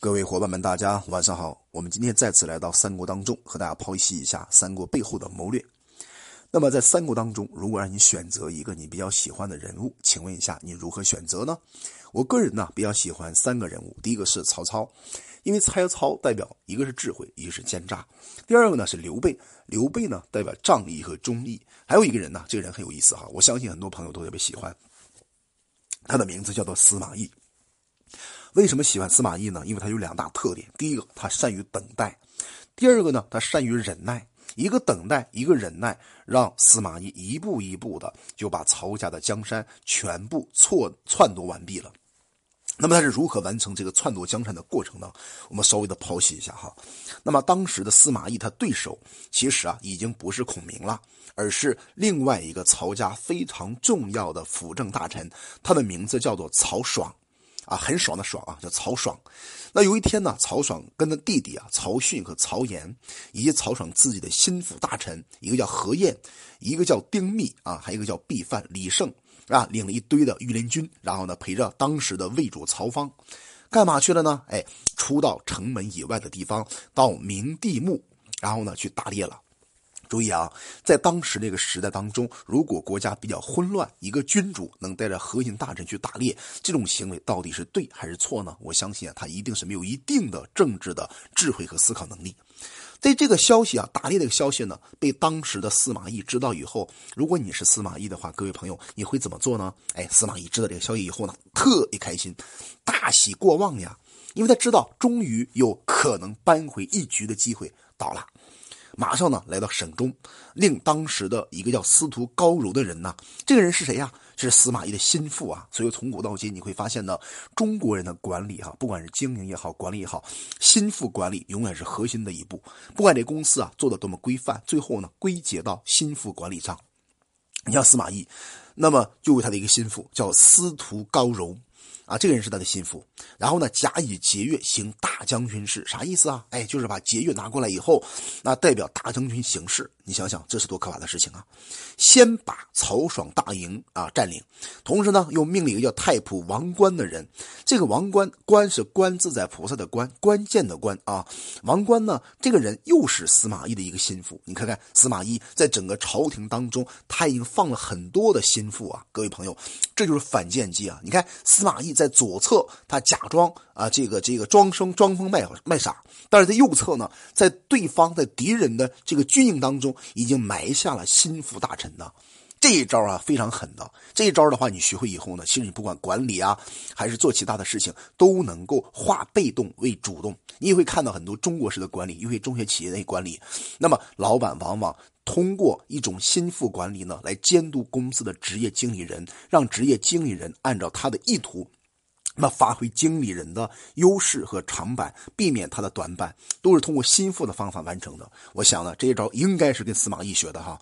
各位伙伴们，大家晚上好。我们今天再次来到三国当中，和大家剖析一下三国背后的谋略。那么在三国当中，如果让你选择一个你比较喜欢的人物，请问一下你如何选择呢？我个人呢比较喜欢三个人物，第一个是曹操，因为曹操代表一个是智慧，一个是奸诈；第二个呢是刘备，刘备呢代表仗义和忠义；还有一个人呢，这个人很有意思哈，我相信很多朋友都特别喜欢，他的名字叫做司马懿。为什么喜欢司马懿呢？因为他有两大特点：第一个，他善于等待；第二个呢，他善于忍耐。一个等待，一个忍耐，让司马懿一步一步的就把曹家的江山全部错篡夺完毕了。那么他是如何完成这个篡夺江山的过程呢？我们稍微的剖析一下哈。那么当时的司马懿，他对手其实啊已经不是孔明了，而是另外一个曹家非常重要的辅政大臣，他的名字叫做曹爽。啊，很爽的爽啊，叫曹爽。那有一天呢，曹爽跟他弟弟啊，曹训和曹岩，以及曹爽自己的心腹大臣，一个叫何晏，一个叫丁密啊，还有一个叫毕范、李胜啊，领了一堆的御林军，然后呢，陪着当时的魏主曹芳，干嘛去了呢？哎，出到城门以外的地方，到明帝墓，然后呢，去打猎了。注意啊，在当时那个时代当中，如果国家比较混乱，一个君主能带着核心大臣去打猎，这种行为到底是对还是错呢？我相信啊，他一定是没有一定的政治的智慧和思考能力。在这个消息啊，打猎这个消息呢，被当时的司马懿知道以后，如果你是司马懿的话，各位朋友，你会怎么做呢？哎，司马懿知道这个消息以后呢，特别开心，大喜过望呀，因为他知道终于有可能扳回一局的机会到了。马上呢，来到省中，令当时的一个叫司徒高柔的人呢，这个人是谁呀？是司马懿的心腹啊。所以从古到今，你会发现呢，中国人的管理哈，不管是经营也好，管理也好，心腹管理永远是核心的一步。不管这公司啊做的多么规范，最后呢归结到心腹管理上。你像司马懿，那么就为他的一个心腹叫司徒高柔。啊，这个人是他的心腹，然后呢，甲乙节钺行大将军事，啥意思啊？哎，就是把节钺拿过来以后，那代表大将军行事。你想想，这是多可怕的事情啊！先把曹爽大营啊占领，同时呢，又命令一个叫太仆王冠的人。这个王冠，冠是冠字在菩萨的冠，关键的关啊。王冠呢，这个人又是司马懿的一个心腹。你看看司马懿在整个朝廷当中，他已经放了很多的心腹啊。各位朋友，这就是反间计啊！你看司马懿在左侧，他假装啊这个这个装生装疯卖卖傻，但是在右侧呢，在对方在敌人的这个军营当中。已经埋下了心腹大臣呢这一招啊，非常狠的。这一招的话，你学会以后呢，其实你不管管理啊，还是做其他的事情，都能够化被动为主动。你也会看到很多中国式的管理，因为中学企业的管理，那么老板往往通过一种心腹管理呢，来监督公司的职业经理人，让职业经理人按照他的意图。那发挥经理人的优势和长板，避免他的短板，都是通过心腹的方法完成的。我想呢，这一招应该是跟司马懿学的哈。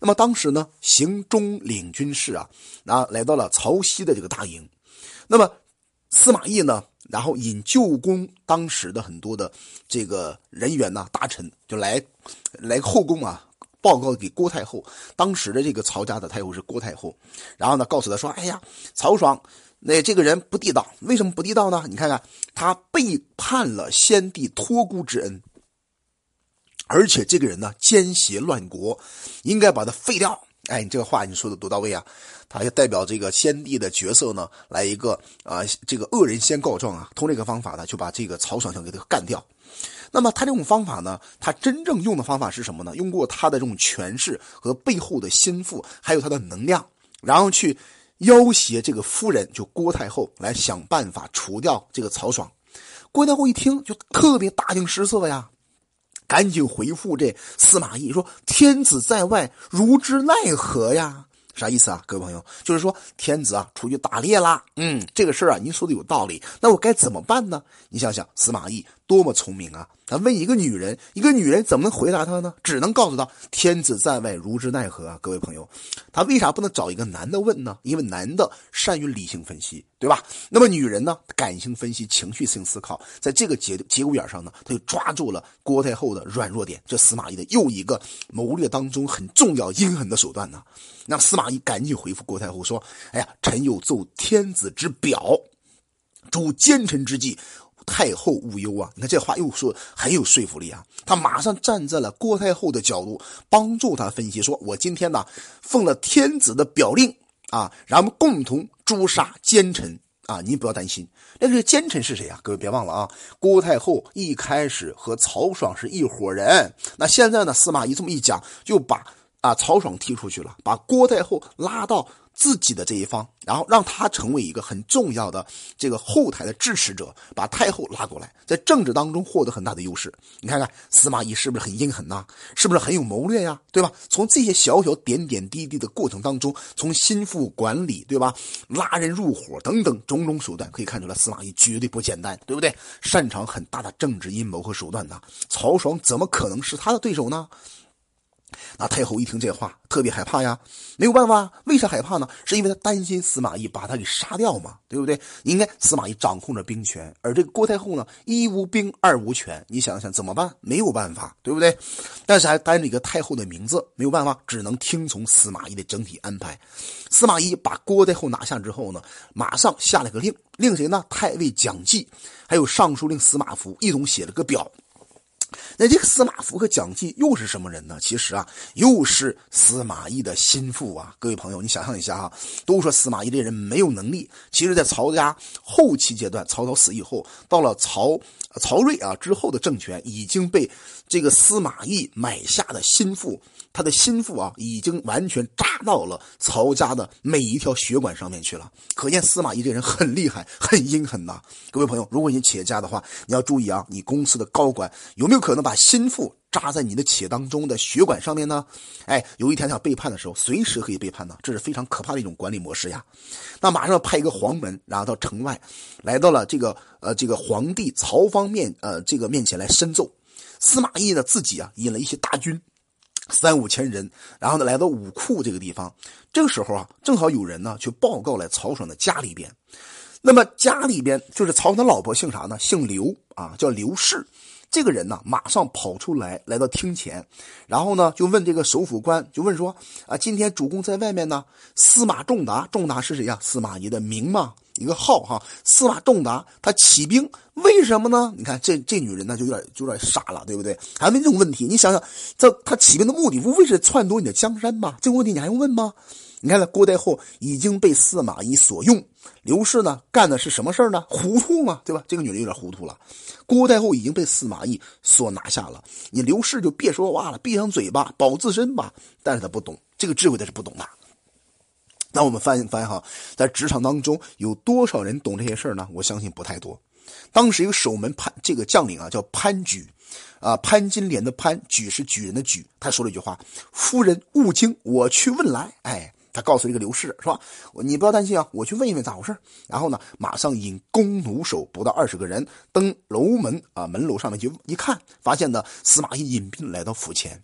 那么当时呢，行中领军士啊，那来到了曹溪的这个大营。那么司马懿呢，然后引旧宫当时的很多的这个人员呐，大臣就来来后宫啊，报告给郭太后。当时的这个曹家的太后是郭太后，然后呢，告诉他说：“哎呀，曹爽。”那这个人不地道，为什么不地道呢？你看看，他背叛了先帝托孤之恩，而且这个人呢奸邪乱国，应该把他废掉。哎，你这个话你说的多到位啊！他要代表这个先帝的角色呢，来一个啊，这个恶人先告状啊，通这个方法呢，就把这个曹爽想给他干掉。那么他这种方法呢，他真正用的方法是什么呢？用过他的这种权势和背后的心腹，还有他的能量，然后去。要挟这个夫人，就郭太后来想办法除掉这个曹爽。郭太后一听就特别大惊失色呀，赶紧回复这司马懿说：“天子在外，如之奈何呀？”啥意思啊，各位朋友？就是说天子啊出去打猎啦。嗯，这个事儿啊，您说的有道理。那我该怎么办呢？你想想，司马懿多么聪明啊！他问一个女人，一个女人怎么能回答他呢？只能告诉他：“天子在外，如之奈何啊！”各位朋友，他为啥不能找一个男的问呢？因为男的善于理性分析，对吧？那么女人呢，感性分析、情绪性思考，在这个节节骨眼上呢，他就抓住了郭太后的软弱点。这司马懿的又一个谋略当中很重要、阴狠的手段呢。那司马懿赶紧回复郭太后说：“哎呀，臣有奏天子之表，主奸臣之计。”太后无忧啊！你看这话又说很有说服力啊。他马上站在了郭太后的角度，帮助他分析说：“我今天呢，奉了天子的表令啊，然后共同诛杀奸臣啊！您不要担心，那个奸臣是谁啊？各位别忘了啊，郭太后一开始和曹爽是一伙人，那现在呢，司马懿这么一讲，就把啊曹爽踢出去了，把郭太后拉到。”自己的这一方，然后让他成为一个很重要的这个后台的支持者，把太后拉过来，在政治当中获得很大的优势。你看看司马懿是不是很阴狠呐？是不是很有谋略呀？对吧？从这些小小点点滴滴的过程当中，从心腹管理，对吧？拉人入伙等等种种手段，可以看出来司马懿绝对不简单，对不对？擅长很大的政治阴谋和手段呐。曹爽怎么可能是他的对手呢？那太后一听这话，特别害怕呀，没有办法，为啥害怕呢？是因为他担心司马懿把他给杀掉嘛，对不对？应该司马懿掌控着兵权，而这个郭太后呢，一无兵，二无权，你想想怎么办？没有办法，对不对？但是还担着一个太后的名字，没有办法，只能听从司马懿的整体安排。司马懿把郭太后拿下之后呢，马上下了个令，令谁呢？太尉蒋济，还有尚书令司马孚一同写了个表。那这个司马孚和蒋济又是什么人呢？其实啊，又是司马懿的心腹啊。各位朋友，你想象一下啊，都说司马懿这人没有能力，其实，在曹家后期阶段，曹操死以后，到了曹曹睿啊之后的政权，已经被这个司马懿买下的心腹。他的心腹啊，已经完全扎到了曹家的每一条血管上面去了。可见司马懿这人很厉害，很阴狠呐。各位朋友，如果你企业家的话，你要注意啊，你公司的高管有没有可能把心腹扎在你的企业当中的血管上面呢？哎，有一天他要背叛的时候，随时可以背叛呢，这是非常可怕的一种管理模式呀。那马上派一个黄门，然后到城外，来到了这个呃这个皇帝曹芳面呃这个面前来申奏。司马懿呢自己啊引了一些大军。三五千人，然后呢，来到武库这个地方。这个时候啊，正好有人呢去报告了曹爽的家里边。那么家里边就是曹爽的老婆姓啥呢？姓刘啊，叫刘氏。这个人呢，马上跑出来，来到厅前，然后呢，就问这个首府官，就问说：啊，今天主公在外面呢？司马仲达，仲达是谁呀？司马懿的名嘛，一个号哈。司马仲达他起兵，为什么呢？你看这这女人呢，就有点就有点傻了，对不对？还问这种问题？你想想，这他起兵的目的，无非是篡夺你的江山吗？这个问题你还用问吗？你看，郭太后已经被司马懿所用，刘氏呢干的是什么事呢？糊涂嘛，对吧？这个女人有点糊涂了。郭太后已经被司马懿所拿下了，你刘氏就别说话了，闭上嘴巴，保自身吧。但是他不懂这个智慧，他是不懂的。那我们翻一翻哈，在职场当中有多少人懂这些事呢？我相信不太多。当时一个守门潘这个将领啊，叫潘举，啊，潘金莲的潘，举是举人的举。他说了一句话：“夫人勿惊，我去问来。”哎。他告诉这个刘氏，是吧？你不要担心啊，我去问一问咋回事。然后呢，马上引弓弩手不到二十个人登楼门啊，门楼上面去一看，发现呢，司马懿引兵来到府前。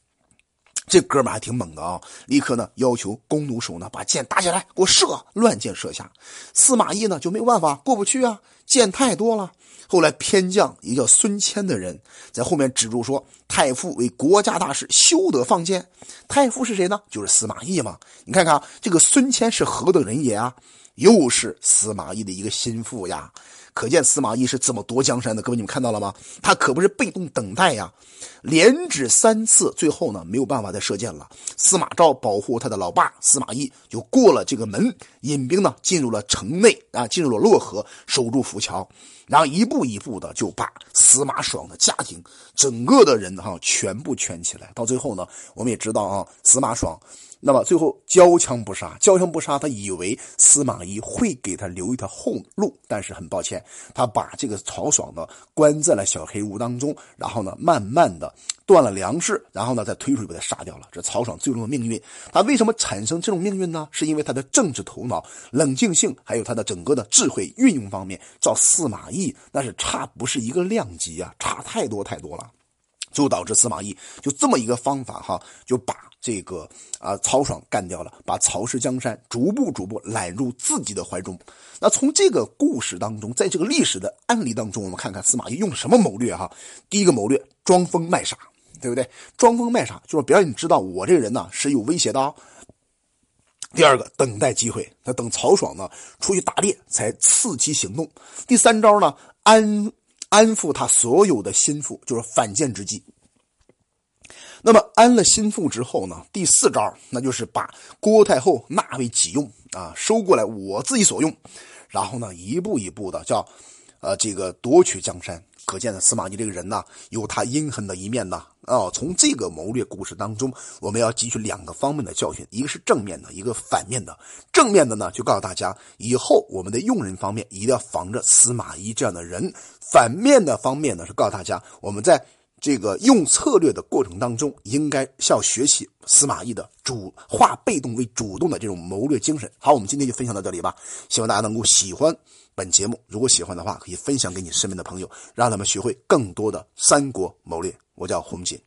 这哥们还挺猛的啊，立刻呢要求弓弩手呢把箭打起来，给我射，乱箭射下。司马懿呢就没有办法过不去啊，箭太多了。后来偏将一个叫孙谦的人在后面指住说：“太傅为国家大事，休得放箭。”太傅是谁呢？就是司马懿嘛。你看看这个孙谦是何等人也啊？又是司马懿的一个心腹呀。可见司马懿是怎么夺江山的。各位你们看到了吗？他可不是被动等待呀，连指三次，最后呢没有办法再射箭了。司马昭保护他的老爸司马懿，就过了这个门，引兵呢进入了城内啊，进入了洛河，守住浮桥。然后一步一步的就把司马爽的家庭整个的人哈全部圈起来，到最后呢，我们也知道啊，司马爽，那么最后交枪不杀，交枪不杀，他以为司马懿会给他留一条后路，但是很抱歉，他把这个曹爽呢关在了小黑屋当中，然后呢慢慢的断了粮食，然后呢再推出去把他杀掉了。这曹爽最终的命运，他为什么产生这种命运呢？是因为他的政治头脑、冷静性，还有他的整个的智慧运用方面，照司马懿。那是差不是一个量级啊，差太多太多了，就导致司马懿就这么一个方法哈，就把这个啊曹爽干掉了，把曹氏江山逐步逐步揽入自己的怀中。那从这个故事当中，在这个历史的案例当中，我们看看司马懿用什么谋略哈？第一个谋略，装疯卖傻，对不对？装疯卖傻就是表演你知道我这个人呢是有威胁的。第二个，等待机会，他等曹爽呢出去打猎才伺机行动。第三招呢，安安抚他所有的心腹，就是反间之计。那么安了心腹之后呢，第四招那就是把郭太后纳为己用啊，收过来我自己所用，然后呢一步一步的叫，呃这个夺取江山。可见呢，司马懿这个人呢，有他阴狠的一面呐。哦，从这个谋略故事当中，我们要汲取两个方面的教训，一个是正面的，一个反面的。正面的呢，就告诉大家，以后我们的用人方面一定要防着司马懿这样的人。反面的方面呢，是告诉大家，我们在。这个用策略的过程当中，应该要学习司马懿的主化被动为主动的这种谋略精神。好，我们今天就分享到这里吧。希望大家能够喜欢本节目，如果喜欢的话，可以分享给你身边的朋友，让他们学会更多的三国谋略。我叫洪锦。